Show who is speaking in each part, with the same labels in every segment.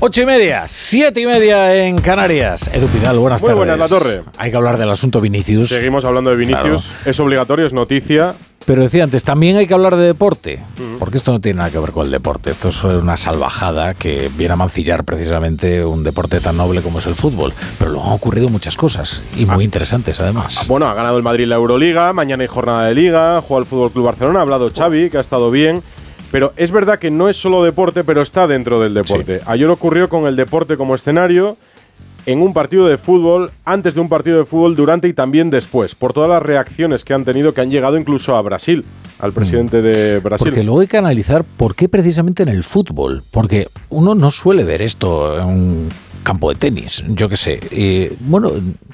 Speaker 1: Ocho y media, siete y media en Canarias. Edu Pidal, buenas
Speaker 2: Muy
Speaker 1: tardes.
Speaker 2: buenas, La Torre.
Speaker 1: Hay que hablar del asunto Vinicius.
Speaker 2: Seguimos hablando de Vinicius. Es obligatorio, es noticia.
Speaker 1: Pero decía antes, también hay que hablar de deporte, porque esto no tiene nada que ver con el deporte. Esto es una salvajada que viene a mancillar precisamente un deporte tan noble como es el fútbol. Pero luego han ocurrido muchas cosas y muy interesantes además.
Speaker 2: Bueno, ha ganado el Madrid la Euroliga, mañana hay jornada de liga, juega el Fútbol Club Barcelona, ha hablado Xavi, que ha estado bien. Pero es verdad que no es solo deporte, pero está dentro del deporte. Ayer ocurrió con el deporte como escenario en un partido de fútbol, antes de un partido de fútbol, durante y también después, por todas las reacciones que han tenido, que han llegado incluso a Brasil, al presidente de Brasil.
Speaker 1: Porque luego hay que analizar por qué precisamente en el fútbol. Porque uno no suele ver esto en un campo de tenis, yo qué sé. Eh, bueno,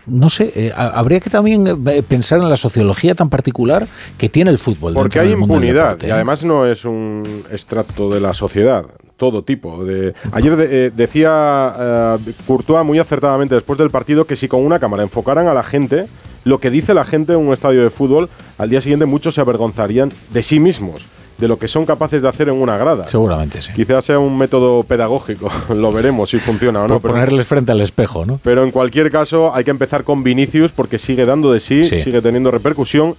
Speaker 1: no sé, eh, ha- habría que también eh, pensar en la sociología tan particular que tiene el fútbol.
Speaker 2: Porque hay impunidad
Speaker 1: deporte,
Speaker 2: y además no es un extracto de la sociedad, todo tipo. De, ayer de- eh, decía eh, Courtois muy acertadamente después del partido que si con una cámara enfocaran a la gente, lo que dice la gente en un estadio de fútbol, al día siguiente muchos se avergonzarían de sí mismos, de lo que son capaces de hacer en una grada.
Speaker 1: Seguramente sí.
Speaker 2: Quizás sea un método pedagógico, lo veremos si funciona o no.
Speaker 1: Por
Speaker 2: pero-
Speaker 1: ponerles frente al espejo, ¿no?
Speaker 2: pero en cualquier caso, hay que empezar con Vinicius porque sigue dando de sí,
Speaker 1: Sí.
Speaker 2: sigue teniendo repercusión.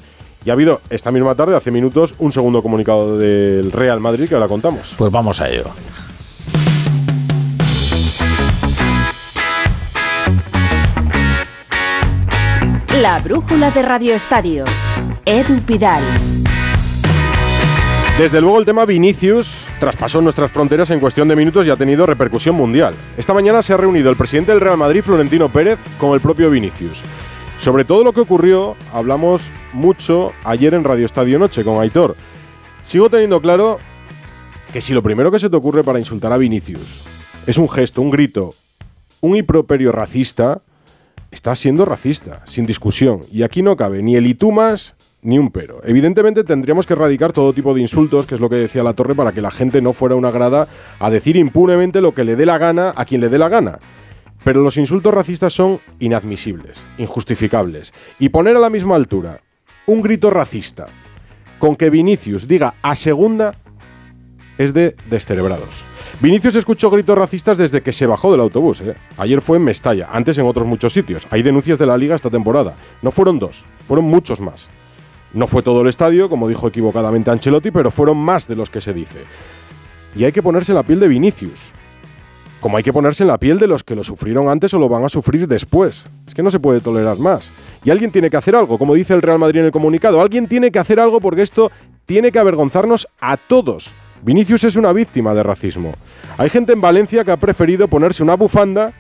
Speaker 2: Y ha habido esta misma tarde, hace minutos, un segundo comunicado del Real Madrid que ahora contamos.
Speaker 1: Pues vamos a ello.
Speaker 3: La brújula de Radio Estadio. Edu Pidal.
Speaker 2: Desde luego el tema Vinicius traspasó nuestras fronteras en cuestión de minutos y ha tenido repercusión mundial. Esta mañana se ha reunido el presidente del Real Madrid, Florentino Pérez, con el propio Vinicius. Sobre todo lo que ocurrió, hablamos mucho ayer en Radio Estadio Noche con Aitor. Sigo teniendo claro que si lo primero que se te ocurre para insultar a Vinicius es un gesto, un grito, un improperio racista, estás siendo racista, sin discusión. Y aquí no cabe ni el más ni un pero. Evidentemente tendríamos que erradicar todo tipo de insultos, que es lo que decía la torre, para que la gente no fuera una grada a decir impunemente lo que le dé la gana a quien le dé la gana. Pero los insultos racistas son inadmisibles, injustificables. Y poner a la misma altura un grito racista con que Vinicius diga a segunda es de descerebrados. Vinicius escuchó gritos racistas desde que se bajó del autobús. ¿eh? Ayer fue en Mestalla, antes en otros muchos sitios. Hay denuncias de la liga esta temporada. No fueron dos, fueron muchos más. No fue todo el estadio, como dijo equivocadamente Ancelotti, pero fueron más de los que se dice. Y hay que ponerse en la piel de Vinicius. Como hay que ponerse en la piel de los que lo sufrieron antes o lo van a sufrir después. Es que no se puede tolerar más. Y alguien tiene que hacer algo, como dice el Real Madrid en el comunicado. Alguien tiene que hacer algo porque esto tiene que avergonzarnos a todos. Vinicius es una víctima de racismo. Hay gente en Valencia que ha preferido ponerse una bufanda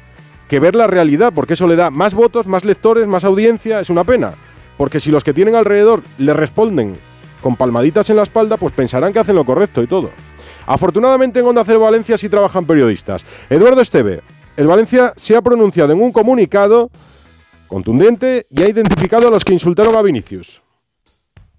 Speaker 2: que ver la realidad, porque eso le da más votos, más lectores, más audiencia. Es una pena. Porque si los que tienen alrededor le responden con palmaditas en la espalda, pues pensarán que hacen lo correcto y todo. Afortunadamente en Onda Cero Valencia sí trabajan periodistas. Eduardo Esteve, el Valencia se ha pronunciado en un comunicado contundente y ha identificado a los que insultaron a Vinicius.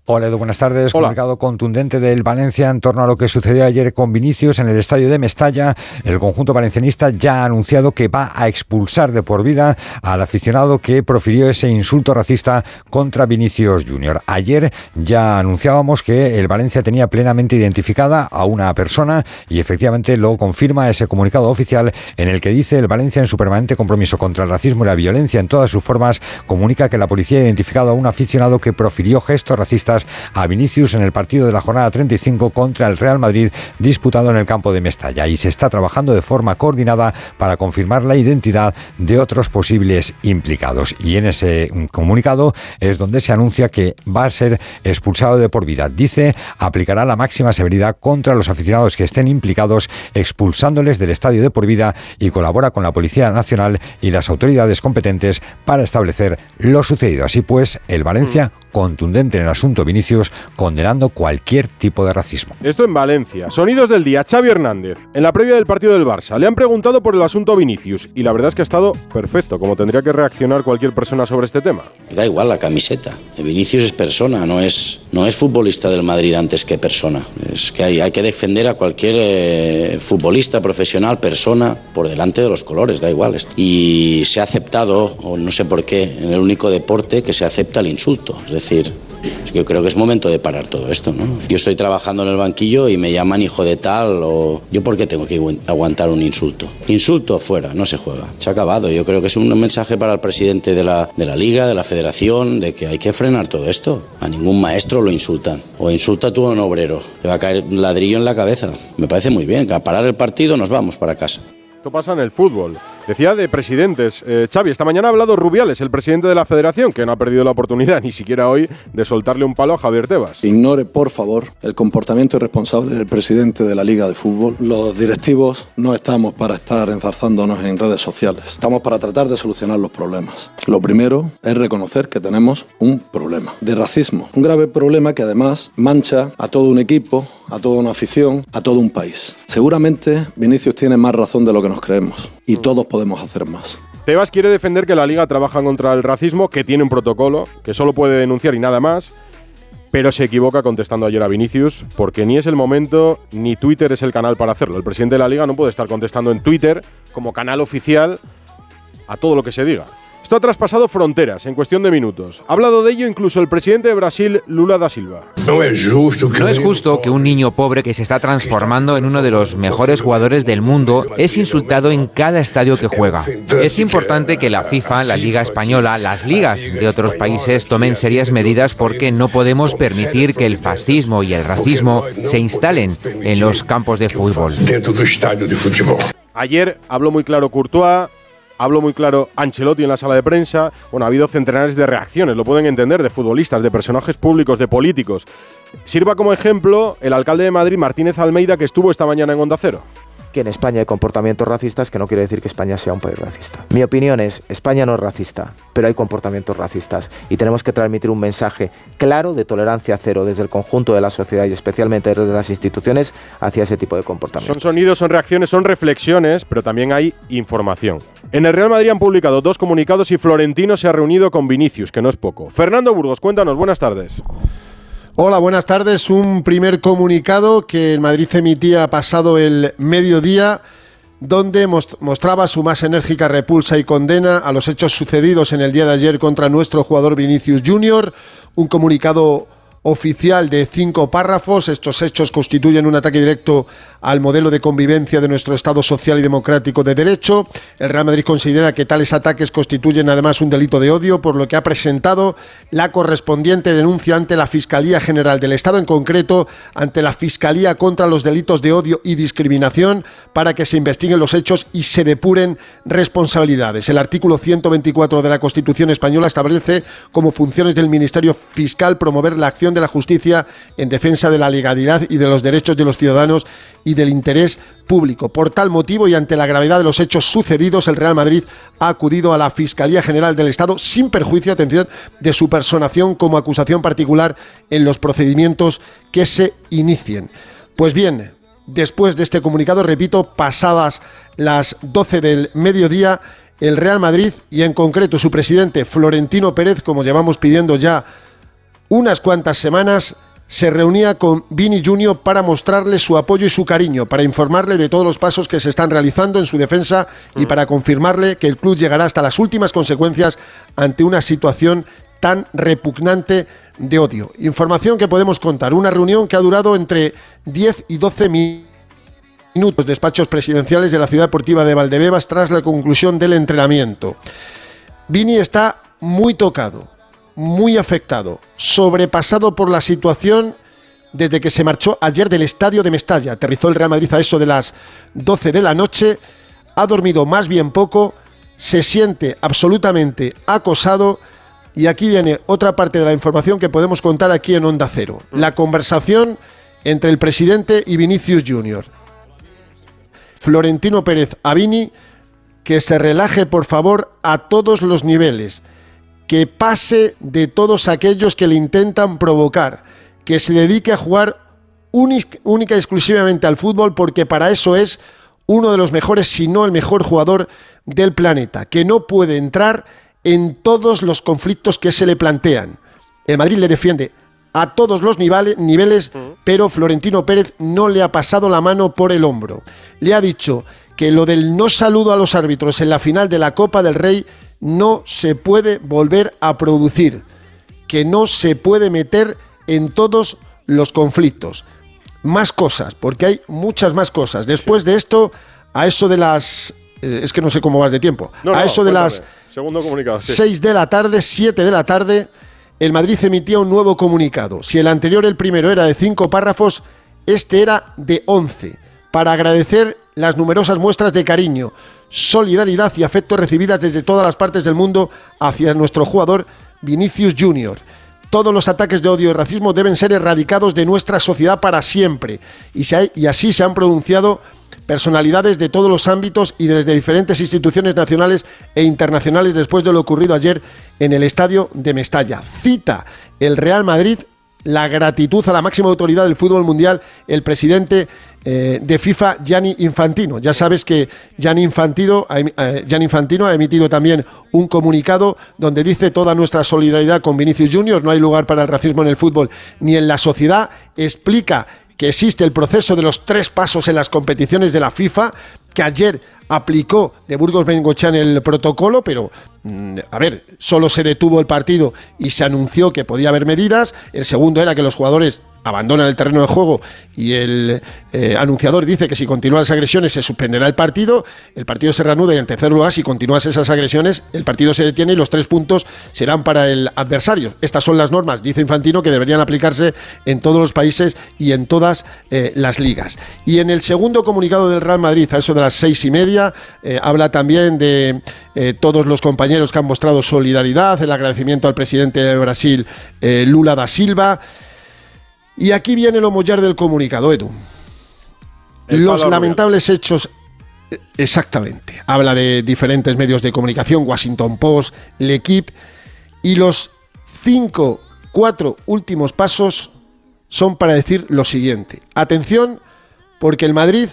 Speaker 4: Hola Edu, buenas tardes.
Speaker 2: Hola.
Speaker 4: Comunicado contundente del Valencia en torno a lo que sucedió ayer con Vinicius en el estadio de Mestalla. El conjunto valencianista ya ha anunciado que va a expulsar de por vida al aficionado que profirió ese insulto racista contra Vinicius Junior. Ayer ya anunciábamos que el Valencia tenía plenamente identificada a una persona y efectivamente lo confirma ese comunicado oficial en el que dice el Valencia en su permanente compromiso contra el racismo y la violencia en todas sus formas comunica que la policía ha identificado a un aficionado que profirió gestos racistas a Vinicius en el partido de la jornada 35 contra el Real Madrid disputado en el campo de Mestalla y se está trabajando de forma coordinada para confirmar la identidad de otros posibles implicados. Y en ese comunicado es donde se anuncia que va a ser expulsado de por vida. Dice, aplicará la máxima severidad contra los aficionados que estén implicados, expulsándoles del estadio de por vida y colabora con la Policía Nacional y las autoridades competentes para establecer lo sucedido. Así pues, el Valencia contundente en el asunto Vinicius, condenando cualquier tipo de racismo.
Speaker 2: Esto en Valencia. Sonidos del día. Xavi Hernández. En la previa del partido del Barça le han preguntado por el asunto Vinicius y la verdad es que ha estado perfecto, como tendría que reaccionar cualquier persona sobre este tema.
Speaker 5: Da igual la camiseta. Vinicius es persona, no es, no es futbolista del Madrid antes que persona. Es que hay, hay que defender a cualquier eh, futbolista, profesional, persona, por delante de los colores, da igual. Y se ha aceptado, o no sé por qué, en el único deporte que se acepta el insulto. Es decir, Yo creo que es momento de parar todo esto, ¿no? Yo estoy trabajando en el banquillo y me llaman hijo de tal o... ¿Yo por qué tengo que aguantar un insulto? Insulto fuera, no se juega. Se ha acabado. Yo creo que es un mensaje para el presidente de la, de la liga, de la federación, de que hay que frenar todo esto. A ningún maestro lo insultan. O insulta tú a un obrero. Le va a caer un ladrillo en la cabeza. Me parece muy bien. Que a parar el partido nos vamos para casa.
Speaker 2: Esto pasa en el fútbol. Decía de presidentes. Eh, esta mañana ha hablado Rubiales, el presidente de la federación, que no ha perdido la oportunidad ni siquiera hoy de soltarle un palo a Javier Tebas.
Speaker 6: Ignore, por favor, el comportamiento irresponsable del presidente de la Liga de Fútbol. Los directivos no estamos para estar enzarzándonos en redes sociales. Estamos para tratar de solucionar los problemas. Lo primero es reconocer que tenemos un problema de racismo. Un grave problema que además mancha a todo un equipo, a toda una afición, a todo un país. Seguramente Vinicius tiene más razón de lo que nos creemos y todos podemos hacer más.
Speaker 2: Tebas quiere defender que la liga trabaja contra el racismo, que tiene un protocolo, que solo puede denunciar y nada más, pero se equivoca contestando ayer a Vinicius, porque ni es el momento ni Twitter es el canal para hacerlo. El presidente de la liga no puede estar contestando en Twitter como canal oficial a todo lo que se diga. Esto ha traspasado fronteras en cuestión de minutos. Ha hablado de ello incluso el presidente de Brasil, Lula da Silva.
Speaker 7: No es justo que un niño pobre que se está transformando en uno de los mejores jugadores del mundo es insultado en cada estadio que juega. Es importante que la FIFA, la Liga Española, las ligas de otros países tomen serias medidas porque no podemos permitir que el fascismo y el racismo se instalen en los campos de fútbol.
Speaker 2: Ayer habló muy claro Courtois, Hablo muy claro Ancelotti en la sala de prensa. Bueno, ha habido centenares de reacciones, lo pueden entender, de futbolistas, de personajes públicos, de políticos. Sirva como ejemplo el alcalde de Madrid, Martínez Almeida, que estuvo esta mañana en Onda Cero
Speaker 8: que en España hay comportamientos racistas, que no quiere decir que España sea un país racista. Mi opinión es, España no es racista, pero hay comportamientos racistas y tenemos que transmitir un mensaje claro de tolerancia cero desde el conjunto de la sociedad y especialmente desde las instituciones hacia ese tipo de comportamientos.
Speaker 2: Son sonidos, son reacciones, son reflexiones, pero también hay información. En el Real Madrid han publicado dos comunicados y Florentino se ha reunido con Vinicius, que no es poco. Fernando Burgos, cuéntanos, buenas tardes.
Speaker 9: Hola, buenas tardes. Un primer comunicado que el Madrid emitía pasado el mediodía donde mostraba su más enérgica repulsa y condena a los hechos sucedidos en el día de ayer contra nuestro jugador Vinicius Junior. Un comunicado oficial de cinco párrafos. Estos hechos constituyen un ataque directo al modelo de convivencia de nuestro Estado social y democrático de derecho. El Real Madrid considera que tales ataques constituyen además un delito de odio, por lo que ha presentado la correspondiente denuncia ante la Fiscalía General del Estado, en concreto ante la Fiscalía contra los delitos de odio y discriminación, para que se investiguen los hechos y se depuren responsabilidades. El artículo 124 de la Constitución española establece como funciones del Ministerio Fiscal promover la acción de la justicia en defensa de la legalidad y de los derechos de los ciudadanos y del interés público. Por tal motivo y ante la gravedad de los hechos sucedidos, el Real Madrid ha acudido a la Fiscalía General del Estado sin perjuicio, atención, de su personación como acusación particular en los procedimientos que se inicien. Pues bien, después de este comunicado, repito, pasadas las 12 del mediodía, el Real Madrid y en concreto su presidente Florentino Pérez, como llevamos pidiendo ya unas cuantas semanas se reunía con Vini Junior para mostrarle su apoyo y su cariño, para informarle de todos los pasos que se están realizando en su defensa y mm. para confirmarle que el club llegará hasta las últimas consecuencias ante una situación tan repugnante de odio. Información que podemos contar, una reunión que ha durado entre 10 y 12 minutos, despachos presidenciales de la ciudad deportiva de Valdebebas tras la conclusión del entrenamiento. Vini está muy tocado, muy afectado, sobrepasado por la situación desde que se marchó ayer del estadio de Mestalla. Aterrizó el Real Madrid a eso de las 12 de la noche, ha dormido más bien poco, se siente absolutamente acosado y aquí viene otra parte de la información que podemos contar aquí en Onda Cero. La conversación entre el presidente y Vinicius Junior. Florentino Pérez Avini, que se relaje por favor a todos los niveles que pase de todos aquellos que le intentan provocar, que se dedique a jugar única y exclusivamente al fútbol porque para eso es uno de los mejores, si no el mejor jugador del planeta, que no puede entrar en todos los conflictos que se le plantean. El Madrid le defiende a todos los niveles, pero Florentino Pérez no le ha pasado la mano por el hombro. Le ha dicho que lo del no saludo a los árbitros en la final de la Copa del Rey no se puede volver a producir. que no se puede meter en todos los conflictos. Más cosas, porque hay muchas más cosas. Después de esto, a eso de las... eh, es que no sé cómo vas de tiempo.
Speaker 2: No,
Speaker 9: a
Speaker 2: no,
Speaker 9: eso de
Speaker 2: cuéntame.
Speaker 9: las
Speaker 2: Segundo comunicado. sí.
Speaker 9: 6 de la tarde, 7 de la tarde, el Madrid emitía un nuevo comunicado. Si el anterior, el primero, era de 5 párrafos, este era de 11, para agradecer las numerosas muestras de cariño, solidaridad y afecto recibidas desde todas las partes del mundo hacia nuestro jugador Vinicius Junior. Todos los ataques de odio y racismo deben ser erradicados de nuestra sociedad para siempre. Y, y así se han pronunciado personalidades de todos los ámbitos y desde diferentes instituciones nacionales e internacionales después de lo ocurrido ayer en el estadio de Mestalla. Cita el Real Madrid la gratitud a la máxima autoridad del fútbol mundial, el presidente eh, de FIFA, Gianni Infantino. Ya sabes que Gianni Infantino, eh, Gianni Infantino ha emitido también un comunicado donde dice toda nuestra solidaridad con Vinicius Junior, no hay lugar para el racismo en el fútbol ni en la sociedad. Explica que existe el proceso de los tres pasos en las competiciones de la FIFA, que ayer aplicó de Burgos Bengochea en el protocolo, pero mm, a ver, solo se detuvo el partido y se anunció que podía haber medidas. El segundo era que los jugadores abandonan el terreno de juego y el eh, anunciador dice que si continúan las agresiones se suspenderá el partido, el partido se reanuda y en tercer lugar, si continúan esas agresiones, el partido se detiene y los tres puntos serán para el adversario. Estas son las normas, dice Infantino, que deberían aplicarse en todos los países y en todas eh, las ligas. Y en el segundo comunicado del Real Madrid, a eso de las seis y media, eh, habla también de todos los compañeros que han mostrado solidaridad, el agradecimiento al presidente de Brasil, Lula da Silva. Y aquí viene lo mollar del comunicado, Edu.
Speaker 2: El
Speaker 9: Los lamentables hechos. eh, Exactamente. Habla de diferentes medios de comunicación, Washington Post, L'Equipe. Y los cinco, cuatro últimos pasos son para decir lo siguiente. Atención, porque el Madrid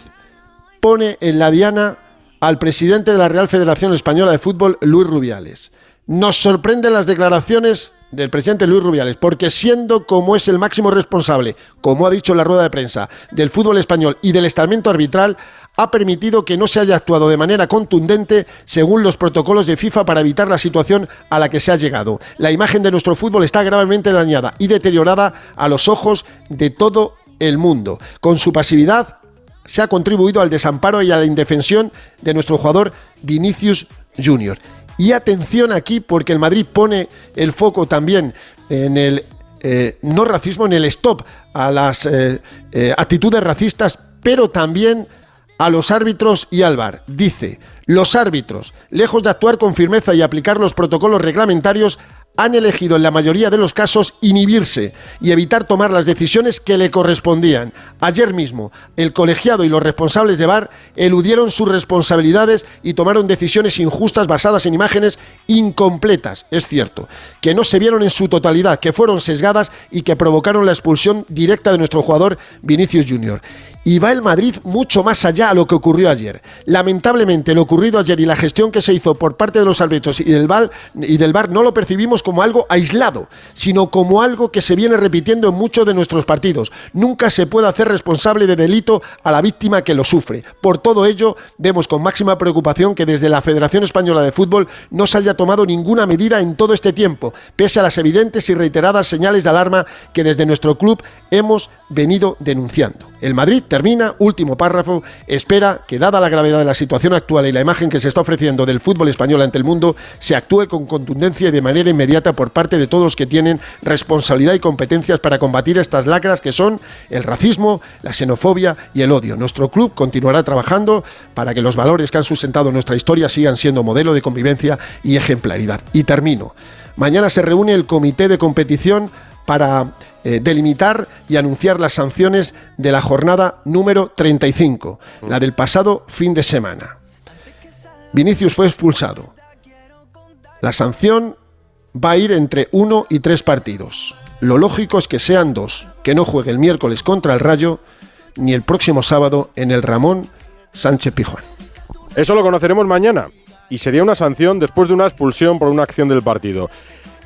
Speaker 9: pone en la diana al presidente de la Real Federación Española de Fútbol, Luis Rubiales. Nos sorprenden las declaraciones del presidente Luis Rubiales, porque siendo como es el máximo responsable, como ha dicho la rueda de prensa, del fútbol español y del estamento arbitral, ha permitido que no se haya actuado de manera contundente según los protocolos de FIFA para evitar la situación a la que se ha llegado. La imagen de nuestro fútbol está gravemente dañada y deteriorada a los ojos de todo el mundo. Con su pasividad se ha contribuido al desamparo y a la indefensión de nuestro jugador Vinicius Junior. Y atención aquí porque el Madrid pone el foco también en el eh, no racismo, en el stop a las eh, eh, actitudes racistas, pero también a los árbitros y al VAR. Dice, los árbitros, lejos de actuar con firmeza y aplicar los protocolos reglamentarios, han elegido en la mayoría de los casos inhibirse y evitar tomar las decisiones que le correspondían. Ayer mismo, el colegiado y los responsables de VAR eludieron sus responsabilidades y tomaron decisiones injustas basadas en imágenes incompletas, es cierto, que no se vieron en su totalidad, que fueron sesgadas y que provocaron la expulsión directa de nuestro jugador Vinicius Junior. Y va el Madrid mucho más allá a lo que ocurrió ayer. Lamentablemente, lo ocurrido ayer y la gestión que se hizo por parte de los árbitros y del VAR, y del VAR no lo percibimos como algo aislado, sino como algo que se viene repitiendo en muchos de nuestros partidos. Nunca se puede hacer responsable de delito a la víctima que lo sufre. Por todo ello, vemos con máxima preocupación que desde la Federación Española de Fútbol no se haya tomado ninguna medida en todo este tiempo, pese a las evidentes y reiteradas señales de alarma que desde nuestro club hemos venido denunciando. El Madrid termina, último párrafo, espera que dada la gravedad de la situación actual y la imagen que se está ofreciendo del fútbol español ante el mundo, se actúe con contundencia y de manera inmediata por parte de todos los que tienen responsabilidad y competencias para combatir estas lacras que son el racismo, la xenofobia y el odio. Nuestro club continuará trabajando para que los valores que han sustentado nuestra historia sigan siendo modelo de convivencia y ejemplaridad. Y termino. Mañana se reúne el comité de competición para eh, delimitar y anunciar las sanciones de la jornada número 35, la del pasado fin de semana. Vinicius fue expulsado. La sanción va a ir entre uno y tres partidos. Lo lógico es que sean dos, que no juegue el miércoles contra el Rayo ni el próximo sábado en el Ramón Sánchez Pijuán.
Speaker 2: Eso lo conoceremos mañana y sería una sanción después de una expulsión por una acción del partido.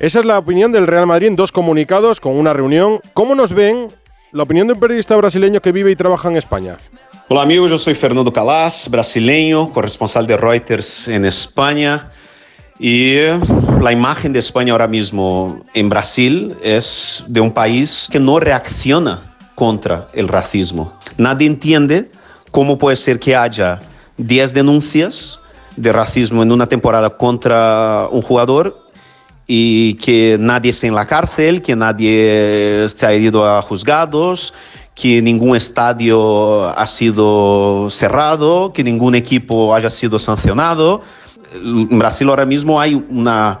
Speaker 2: Esa es la opinión del Real Madrid en dos comunicados con una reunión. ¿Cómo nos ven la opinión de un periodista brasileño que vive y trabaja en España?
Speaker 10: Olá, amigos. Eu sou Fernando Calas, brasileño, corresponsal de Reuters en España. Y la imagen de España ahora mismo en Brasil es de un país que no reacciona contra el racismo. Nadie entiende cómo puede ser que haya 10 denuncias de racismo en una temporada contra un jugador y que nadie esté en la cárcel, que nadie se haya ido a juzgados, que ningún estadio ha sido cerrado, que ningún equipo haya sido sancionado. En Brasil ahora mismo hay una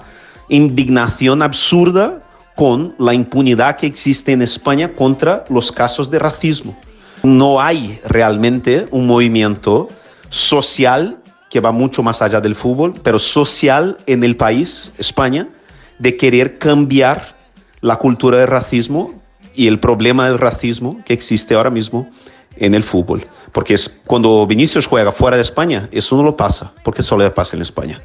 Speaker 10: indignación absurda con la impunidad que existe en España contra los casos de racismo. No hay realmente un movimiento social que va mucho más allá del fútbol, pero social en el país, España, de querer cambiar la cultura del racismo y el problema del racismo que existe ahora mismo en el fútbol. Porque es cuando Vinicius juega fuera de España, eso no lo pasa, porque solo le pasa en España.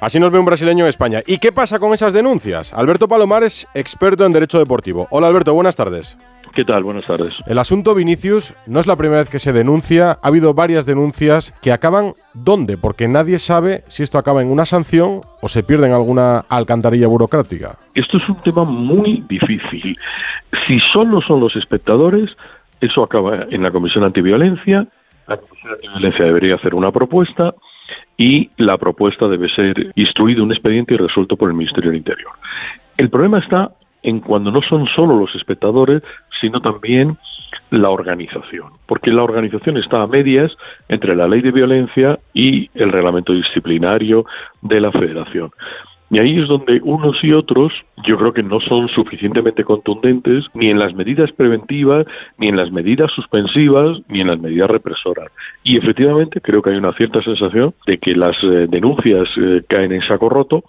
Speaker 2: Así nos ve un brasileño en España. ¿Y qué pasa con esas denuncias? Alberto Palomar es experto en derecho deportivo. Hola Alberto, buenas tardes.
Speaker 11: ¿Qué tal? Buenas tardes.
Speaker 2: El asunto Vinicius no es la primera vez que se denuncia. Ha habido varias denuncias que acaban ¿dónde? Porque nadie sabe si esto acaba en una sanción o se pierde en alguna alcantarilla burocrática.
Speaker 11: Esto es un tema muy difícil. Si solo son los espectadores, eso acaba en la Comisión Antiviolencia. La Comisión Antiviolencia debería hacer una propuesta y la propuesta debe ser instruido un expediente y resuelto por el Ministerio del Interior. El problema está en cuando no son solo los espectadores, sino también la organización, porque la organización está a medias entre la ley de violencia y el reglamento disciplinario de la federación. Y ahí es donde unos y otros yo creo que no son suficientemente contundentes ni en las medidas preventivas, ni en las medidas suspensivas, ni en las medidas represoras. Y efectivamente creo que hay una cierta sensación de que las eh, denuncias eh, caen en saco roto,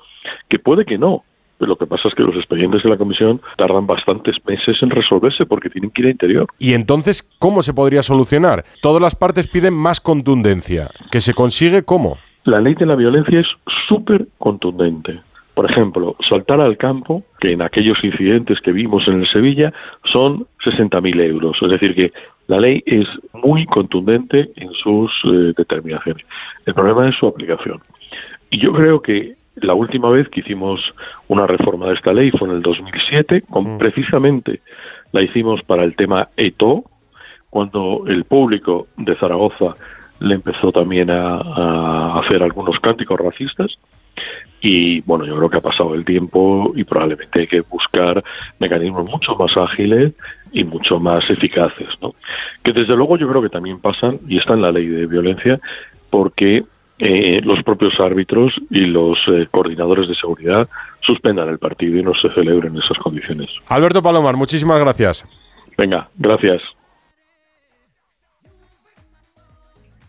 Speaker 11: que puede que no, lo que pasa es que los expedientes de la comisión tardan bastantes meses en resolverse porque tienen que ir a interior.
Speaker 2: ¿Y entonces cómo se podría solucionar? Todas las partes piden más contundencia. ¿Que se consigue cómo?
Speaker 11: La ley de la violencia es súper contundente. Por ejemplo, saltar al campo, que en aquellos incidentes que vimos en el Sevilla son 60.000 euros. Es decir, que la ley es muy contundente en sus eh, determinaciones. El problema es su aplicación. Y yo creo que la última vez que hicimos una reforma de esta ley fue en el 2007, con, mm. precisamente la hicimos para el tema ETO, cuando el público de Zaragoza le empezó también a, hacer algunos cánticos racistas. Y bueno, yo creo que ha pasado el tiempo y probablemente hay que buscar mecanismos mucho más ágiles y mucho más eficaces, ¿no? Que desde luego yo creo que también pasan, y está en la ley de violencia, porque eh, los propios árbitros y los eh, coordinadores de seguridad suspendan el partido y no se celebre en esas condiciones.
Speaker 2: Alberto Palomar, muchísimas gracias.
Speaker 11: Venga, gracias.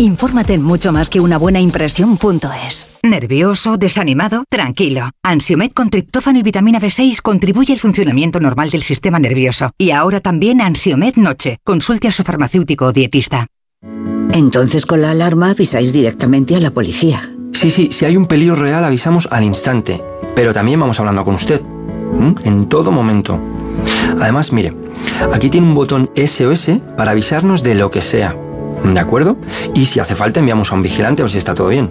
Speaker 12: Infórmate en mucho más que una buena impresión.es.
Speaker 13: ¿Nervioso? ¿Desanimado? Tranquilo. Ansiomed con triptófano y vitamina B6 contribuye al funcionamiento normal del sistema nervioso. Y ahora también Ansiomed Noche. Consulte a su farmacéutico o dietista.
Speaker 14: Entonces con la alarma avisáis directamente a la policía.
Speaker 15: Sí, sí, si hay un peligro real avisamos al instante, pero también vamos hablando con usted, en todo momento. Además, mire, aquí tiene un botón SOS para avisarnos de lo que sea, ¿de acuerdo? Y si hace falta enviamos a un vigilante a ver si está todo bien.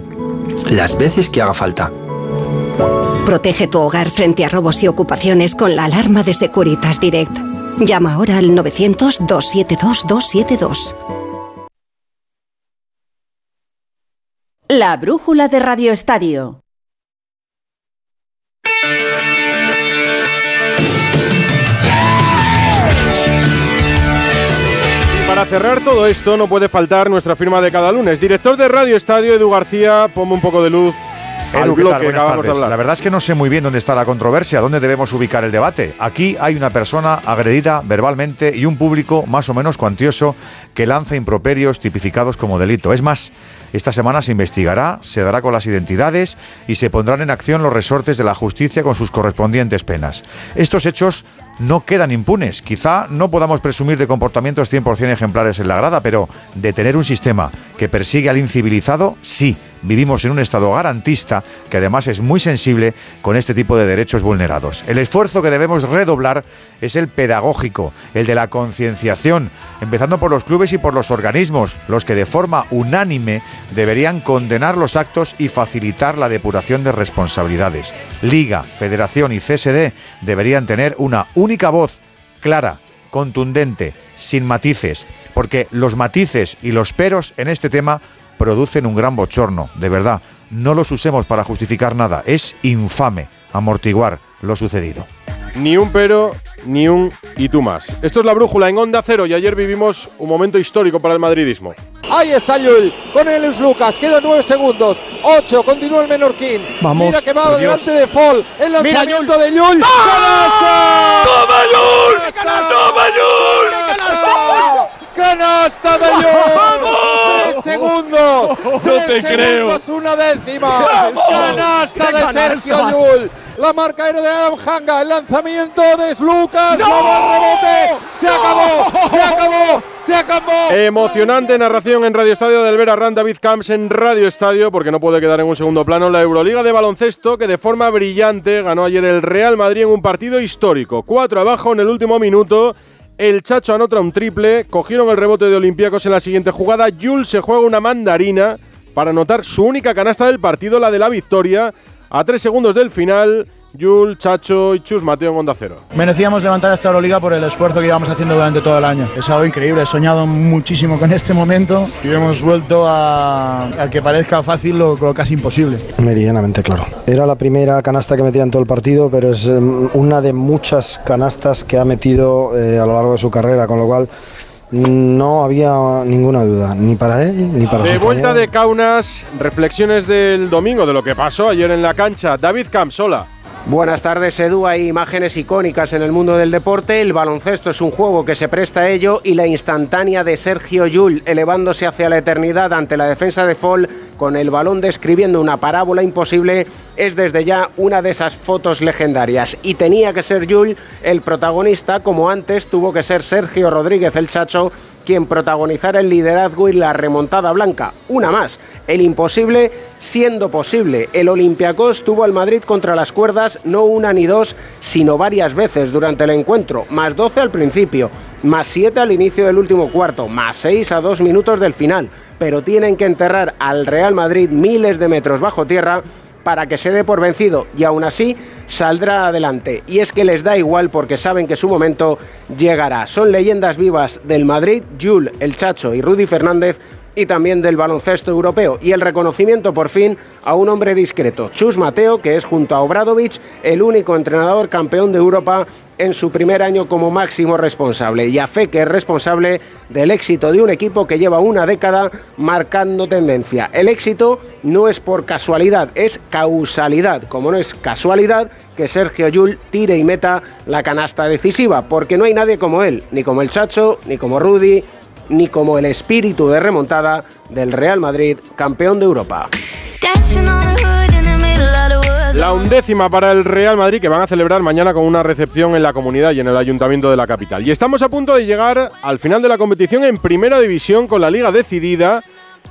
Speaker 15: Las veces que haga falta.
Speaker 12: Protege tu hogar frente a robos y ocupaciones con la alarma de Securitas Direct. Llama ahora al 900-272-272.
Speaker 3: La brújula de Radio Estadio.
Speaker 2: Para cerrar todo esto no puede faltar nuestra firma de cada lunes. Director de Radio Estadio, Edu García, ponme un poco de luz
Speaker 16: La verdad es que no sé muy bien dónde está la controversia, dónde debemos ubicar el debate. Aquí hay una persona agredida verbalmente y un público más o menos cuantioso que lanza improperios tipificados como delito. Es más, esta semana se investigará, se dará con las identidades y se pondrán en acción los resortes de la justicia con sus correspondientes penas. Estos hechos no quedan impunes. Quizá no podamos presumir de comportamientos 100% ejemplares en la grada, pero de tener un sistema que persigue al incivilizado, sí. Vivimos en un estado garantista que además es muy sensible con este tipo de derechos vulnerados. El esfuerzo que debemos redoblar es el pedagógico, el de la concienciación, empezando por los clubes y por los organismos, los que de forma unánime deberían condenar los actos y facilitar la depuración de responsabilidades. Liga, Federación y CSD deberían tener una única voz clara, contundente, sin matices, porque los matices y los peros en este tema producen un gran bochorno, de verdad. No los usemos para justificar nada, es infame amortiguar lo sucedido.
Speaker 2: Ni un pero, ni un y tú más. Esto es la brújula en Onda Cero y ayer vivimos un momento histórico para el madridismo.
Speaker 17: Ahí está Llull con Elius Lucas. Quedan 9 segundos. 8. Continúa el Menorquín.
Speaker 18: Vamos.
Speaker 17: Mira que va delante de Fall. El
Speaker 18: Mira,
Speaker 17: lanzamiento
Speaker 18: Llull.
Speaker 17: de Llull.
Speaker 18: ¡Ah!
Speaker 17: ¡Canasta!
Speaker 18: ¡Toma, Llull! ¡Toma,
Speaker 17: ¡Canasta! ¡Canasta de Llull! ¡Tres segundos!
Speaker 18: No
Speaker 17: ¡Tres
Speaker 18: te creo.
Speaker 17: segundos, una décima!
Speaker 18: ¡Vamos!
Speaker 17: ¡Canasta
Speaker 18: ¡Qué
Speaker 17: de
Speaker 18: canasta!
Speaker 17: Sergio Llull! La marca era de Adam Hanga. El lanzamiento de Lucas.
Speaker 18: ¡No!
Speaker 17: ¡No va el rebote! ¡Se acabó! ¡Se acabó! ¡Se acabó!
Speaker 2: Emocionante narración en Radio Estadio del Verarran David Camps en Radio Estadio, porque no puede quedar en un segundo plano la Euroliga de baloncesto, que de forma brillante ganó ayer el Real Madrid en un partido histórico. Cuatro abajo en el último minuto. El Chacho anota un triple, cogieron el rebote de Olympiacos en la siguiente jugada. Jules se juega una mandarina para anotar su única canasta del partido, la de la victoria. A tres segundos del final, Jules, Chacho y Chus Mateo en Onda Cero.
Speaker 18: Merecíamos levantar esta Euroliga por el esfuerzo que íbamos haciendo durante todo el año. Es algo increíble, he soñado muchísimo con este momento y hemos vuelto a, a que parezca fácil lo, lo casi imposible.
Speaker 19: Meridianamente claro. Era la primera canasta que metía en todo el partido, pero es em, una de muchas canastas que ha metido eh, a lo largo de su carrera, con lo cual no había ninguna duda, ni para él ni para
Speaker 2: De
Speaker 19: sus
Speaker 2: vuelta
Speaker 19: compañeros.
Speaker 2: de Kaunas, reflexiones del domingo de lo que pasó ayer en la cancha. David Campsola.
Speaker 20: Buenas tardes, Edu. Hay imágenes icónicas en el mundo del deporte. El baloncesto es un juego que se presta a ello y la instantánea de Sergio Llull elevándose hacia la eternidad ante la defensa de Fall con el balón describiendo una parábola imposible es desde ya una de esas fotos legendarias. Y tenía que ser Llull el protagonista, como antes tuvo que ser Sergio Rodríguez el Chacho quien protagonizara el liderazgo y la remontada blanca. Una más, el imposible siendo posible. El Olympiacos tuvo al Madrid contra las cuerdas no una ni dos, sino varias veces durante el encuentro, más 12 al principio, más 7 al inicio del último cuarto, más 6 a dos minutos del final. Pero tienen que enterrar al Real Madrid miles de metros bajo tierra para que se dé por vencido y aún así saldrá adelante. Y es que les da igual porque saben que su momento llegará. Son leyendas vivas del Madrid, Jules, el Chacho y Rudy Fernández y también del baloncesto europeo. Y el reconocimiento por fin a un hombre discreto, Chus Mateo, que es junto a Obradovic el único entrenador campeón de Europa en su primer año como máximo responsable. Y a fe que es responsable del éxito de un equipo que lleva una década marcando tendencia. El éxito no es por casualidad, es causalidad. Como no es casualidad que Sergio Yul tire y meta la canasta decisiva, porque no hay nadie como él, ni como el Chacho, ni como Rudy, ni como el espíritu de remontada del Real Madrid, campeón de Europa.
Speaker 2: La undécima para el Real Madrid que van a celebrar mañana con una recepción en la comunidad y en el ayuntamiento de la capital. Y estamos a punto de llegar al final de la competición en primera división con la liga decidida.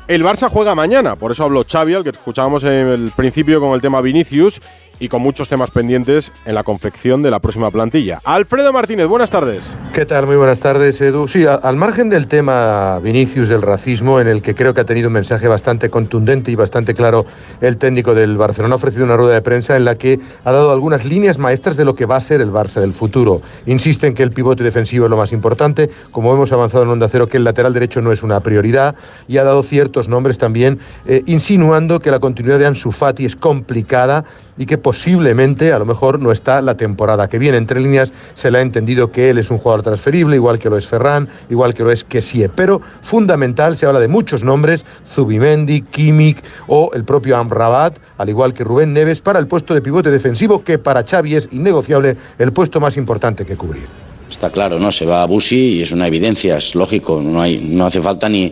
Speaker 2: El Barça juega mañana, por eso habló Xavi, al que escuchábamos en el principio con el tema Vinicius y con muchos temas pendientes en la confección de la próxima plantilla. Alfredo Martínez, buenas tardes.
Speaker 21: ¿Qué tal? Muy buenas tardes, Edu. Sí, al margen del tema Vinicius del racismo, en el que creo que ha tenido un mensaje bastante contundente y bastante claro el técnico del Barcelona, ha ofrecido una rueda de prensa en la que ha dado algunas líneas maestras de lo que va a ser el Barça del futuro. Insiste en que el pivote defensivo es lo más importante, como hemos avanzado en Onda Cero, que el lateral derecho no es una prioridad, y ha dado ciertos nombres también, eh, insinuando que la continuidad de Ansu Fati es complicada y que posiblemente, a lo mejor, no está la temporada que viene. Entre líneas se le ha entendido que él es un jugador transferible, igual que lo es Ferran, igual que lo es Kessie. Pero fundamental, se habla de muchos nombres, Zubimendi, Kimmich o el propio Amrabat, al igual que Rubén Neves, para el puesto de pivote defensivo, que para Xavi es innegociable el puesto más importante que cubrir.
Speaker 22: Está claro, ¿no? Se va a Busi y es una evidencia, es lógico, no, hay, no hace falta ni,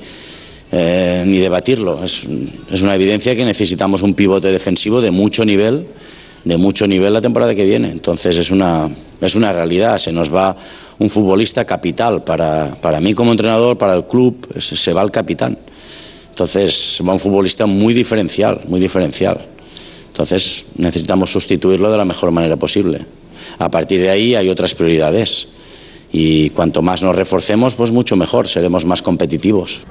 Speaker 22: eh, ni debatirlo. Es, es una evidencia que necesitamos un pivote defensivo de mucho nivel, de mucho nivel la temporada que viene. Entonces es una, es una realidad, se nos va un futbolista capital para, para mí como entrenador, para el club, se, va el capitán. Entonces se va un futbolista muy diferencial, muy diferencial. Entonces necesitamos sustituirlo de la mejor manera posible. A partir de ahí hay otras prioridades y cuanto más nos reforcemos, pues mucho mejor, seremos más competitivos.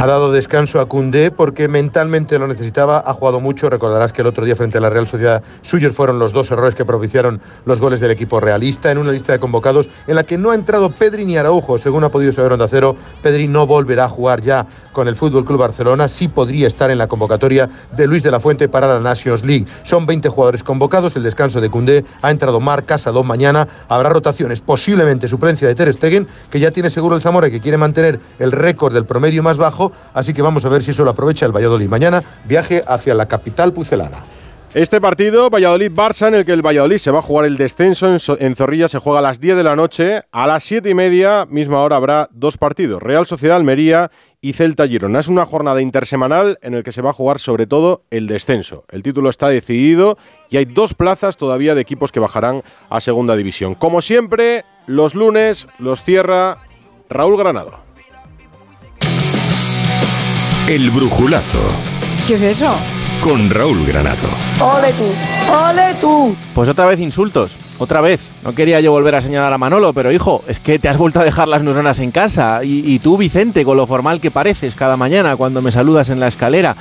Speaker 21: Ha dado descanso a Cundé porque mentalmente lo necesitaba, ha jugado mucho. Recordarás que el otro día frente a la Real Sociedad suyos fueron los dos errores que propiciaron los goles del equipo realista en una lista de convocados en la que no ha entrado Pedri ni Araujo. Según ha podido saber Onda Cero, Pedri no volverá a jugar ya con el Fútbol Club Barcelona. Sí podría estar en la convocatoria de Luis de la Fuente para la Nations League. Son 20 jugadores convocados. El descanso de Cundé ha entrado Marc Casadón mañana. Habrá rotaciones, posiblemente suplencia de Ter Stegen, que ya tiene seguro el Zamora y que quiere mantener el récord del promedio más bajo así que vamos a ver si eso lo aprovecha el Valladolid. Mañana viaje hacia la capital pucelana.
Speaker 2: Este partido, Valladolid-Barça, en el que el Valladolid se va a jugar el descenso en, Zorrilla, se juega a las 10 de la noche. A las 7 y media, misma hora, habrá dos partidos: Real Sociedad Almería y Celta Girona. Es una jornada intersemanal en el que se va a jugar sobre todo el descenso. El título está decidido y hay dos plazas todavía de equipos que bajarán a segunda división. Como siempre, los lunes los cierra Raúl Granado.
Speaker 23: El brujulazo.
Speaker 24: ¿Qué es eso?
Speaker 23: Con Raúl Granado.
Speaker 24: ¡Ole tú! ¡Ole tú!
Speaker 25: Pues otra vez insultos. Otra vez. No quería yo volver a señalar a Manolo, pero hijo, es que te has vuelto a dejar las neuronas en casa. Y, y tú, Vicente, con lo formal que pareces cada mañana cuando me saludas en la escalera.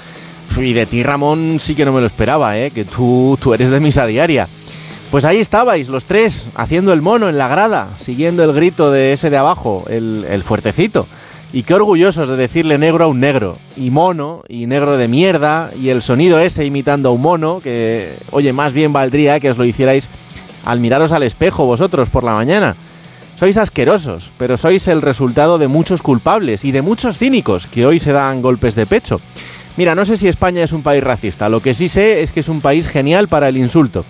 Speaker 25: Y de ti, Ramón, sí que no me lo esperaba, ¿eh? Que tú, tú eres de misa diaria. Pues ahí estabais, los tres, haciendo el mono en la grada, siguiendo el grito de ese de abajo, el, el fuertecito. Y qué orgullosos de decirle negro a un negro. Y mono, y negro de mierda, y el sonido ese imitando a un mono, que, oye, más bien valdría que os lo hicierais al miraros al espejo vosotros por la mañana. Sois asquerosos, pero sois el resultado de muchos culpables y de muchos cínicos que hoy se dan golpes de pecho. Mira, no sé si España es un país racista, lo que sí sé es que es un país genial para el insulto.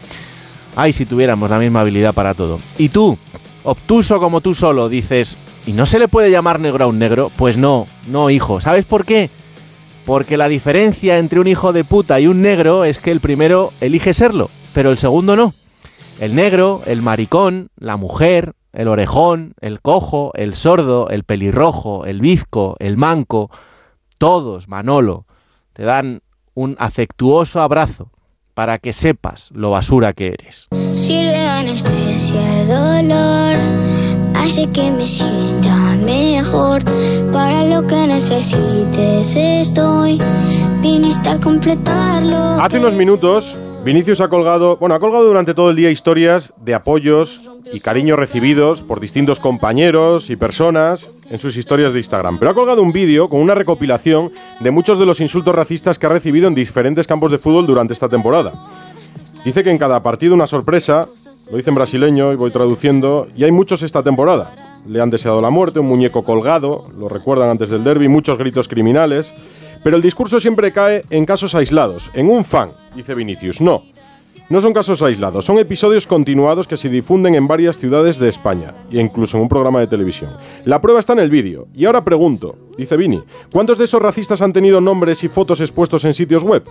Speaker 25: Ay, si tuviéramos la misma habilidad para todo. Y tú, obtuso como tú solo, dices, ¿Y no se le puede llamar negro a un negro? Pues no, no, hijo. ¿Sabes por qué? Porque la diferencia entre un hijo de puta y un negro es que el primero elige serlo, pero el segundo no. El negro, el maricón, la mujer, el orejón, el cojo, el sordo, el pelirrojo, el bizco, el manco, todos, Manolo, te dan un afectuoso abrazo para que sepas lo basura que eres.
Speaker 26: Sirve anestesia dolor hace que me sienta mejor. Para lo que necesites estoy, viniste a completarlo.
Speaker 2: Hace unos minutos, Vinicius ha colgado, bueno, ha colgado durante todo el día historias de apoyos y cariños recibidos por distintos compañeros y personas en sus historias de Instagram. Pero ha colgado un vídeo con una recopilación de muchos de los insultos racistas que ha recibido en diferentes campos de fútbol durante esta temporada. Dice que en cada partido una sorpresa, lo dice en brasileño y voy traduciendo, y hay muchos esta temporada. Le han deseado la muerte, un muñeco colgado, lo recuerdan antes del derby, muchos gritos criminales, pero el discurso siempre cae en casos aislados, en un fan, dice Vinicius. No, no son casos aislados, son episodios continuados que se difunden en varias ciudades de España, e incluso en un programa de televisión. La prueba está en el vídeo, y ahora pregunto, dice Vini, ¿cuántos de esos racistas han tenido nombres y fotos expuestos en sitios web?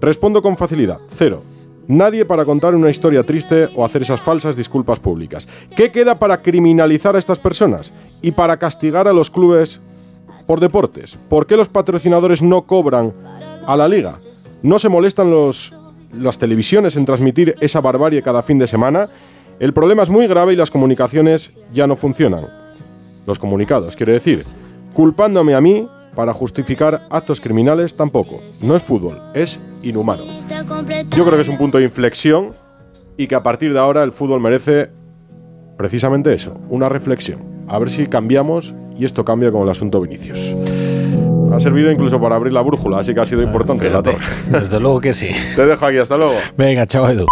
Speaker 2: Respondo con facilidad, cero. Nadie para contar una historia triste o hacer esas falsas disculpas públicas. ¿Qué queda para criminalizar a estas personas y para castigar a los clubes por deportes? ¿Por qué los patrocinadores no cobran a la liga? ¿No se molestan los, las televisiones en transmitir esa barbarie cada fin de semana? El problema es muy grave y las comunicaciones ya no funcionan. Los comunicados, quiero decir. Culpándome a mí para justificar actos criminales tampoco. No es fútbol, es inhumano. Yo creo que es un punto de inflexión y que a partir de ahora el fútbol merece precisamente eso, una reflexión. A ver si cambiamos y esto cambia con el asunto Vinicius. Ha servido incluso para abrir la brújula, así que ha sido importante la torre.
Speaker 1: Desde luego que sí.
Speaker 2: Te dejo aquí, hasta luego.
Speaker 1: Venga, chao Edu.